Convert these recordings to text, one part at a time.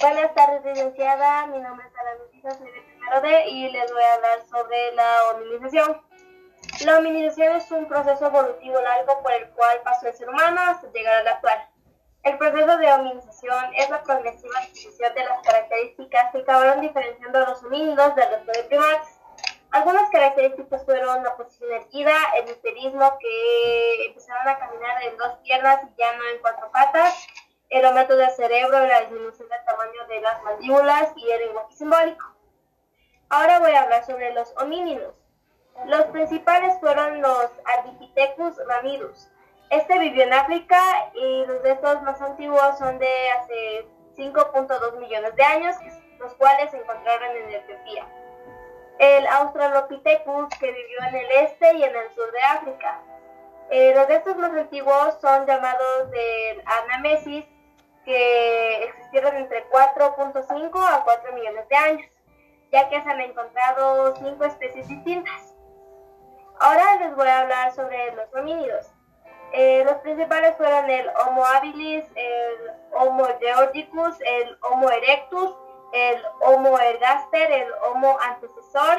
Buenas tardes, licenciada. Mi nombre es Ana Luisa, soy de primero D y les voy a hablar sobre la hominización. La hominización es un proceso evolutivo largo por el cual pasó el ser humano hasta llegar al actual. El proceso de hominización es la progresiva adquisición de las características que acabaron diferenciando a los homínidos del resto de primates. Algunas características fueron la posición erguida, el bipedismo, que empezaron a caminar en dos piernas y ya no en cuatro patas, el aumento del cerebro, la disminución del tamaño de las mandíbulas y el lenguaje simbólico. Ahora voy a hablar sobre los homínidos. Los principales fueron los Ardipithecus ramidus. Este vivió en África y los restos más antiguos son de hace 5.2 millones de años, los cuales se encontraron en Etiopía el Australopithecus que vivió en el este y en el sur de África. Eh, los restos más antiguos son llamados del Anamesis, que existieron entre 4.5 a 4 millones de años, ya que se han encontrado cinco especies distintas. Ahora les voy a hablar sobre los homínidos. Eh, los principales fueron el Homo habilis, el Homo georgicus, el Homo erectus, el Homo ergaster, el Homo antecesor,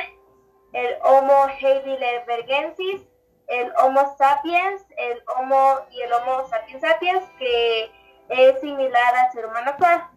el Homo heidelbergensis, el Homo sapiens, el Homo y el Homo sapiens sapiens, que es similar al ser humano actual.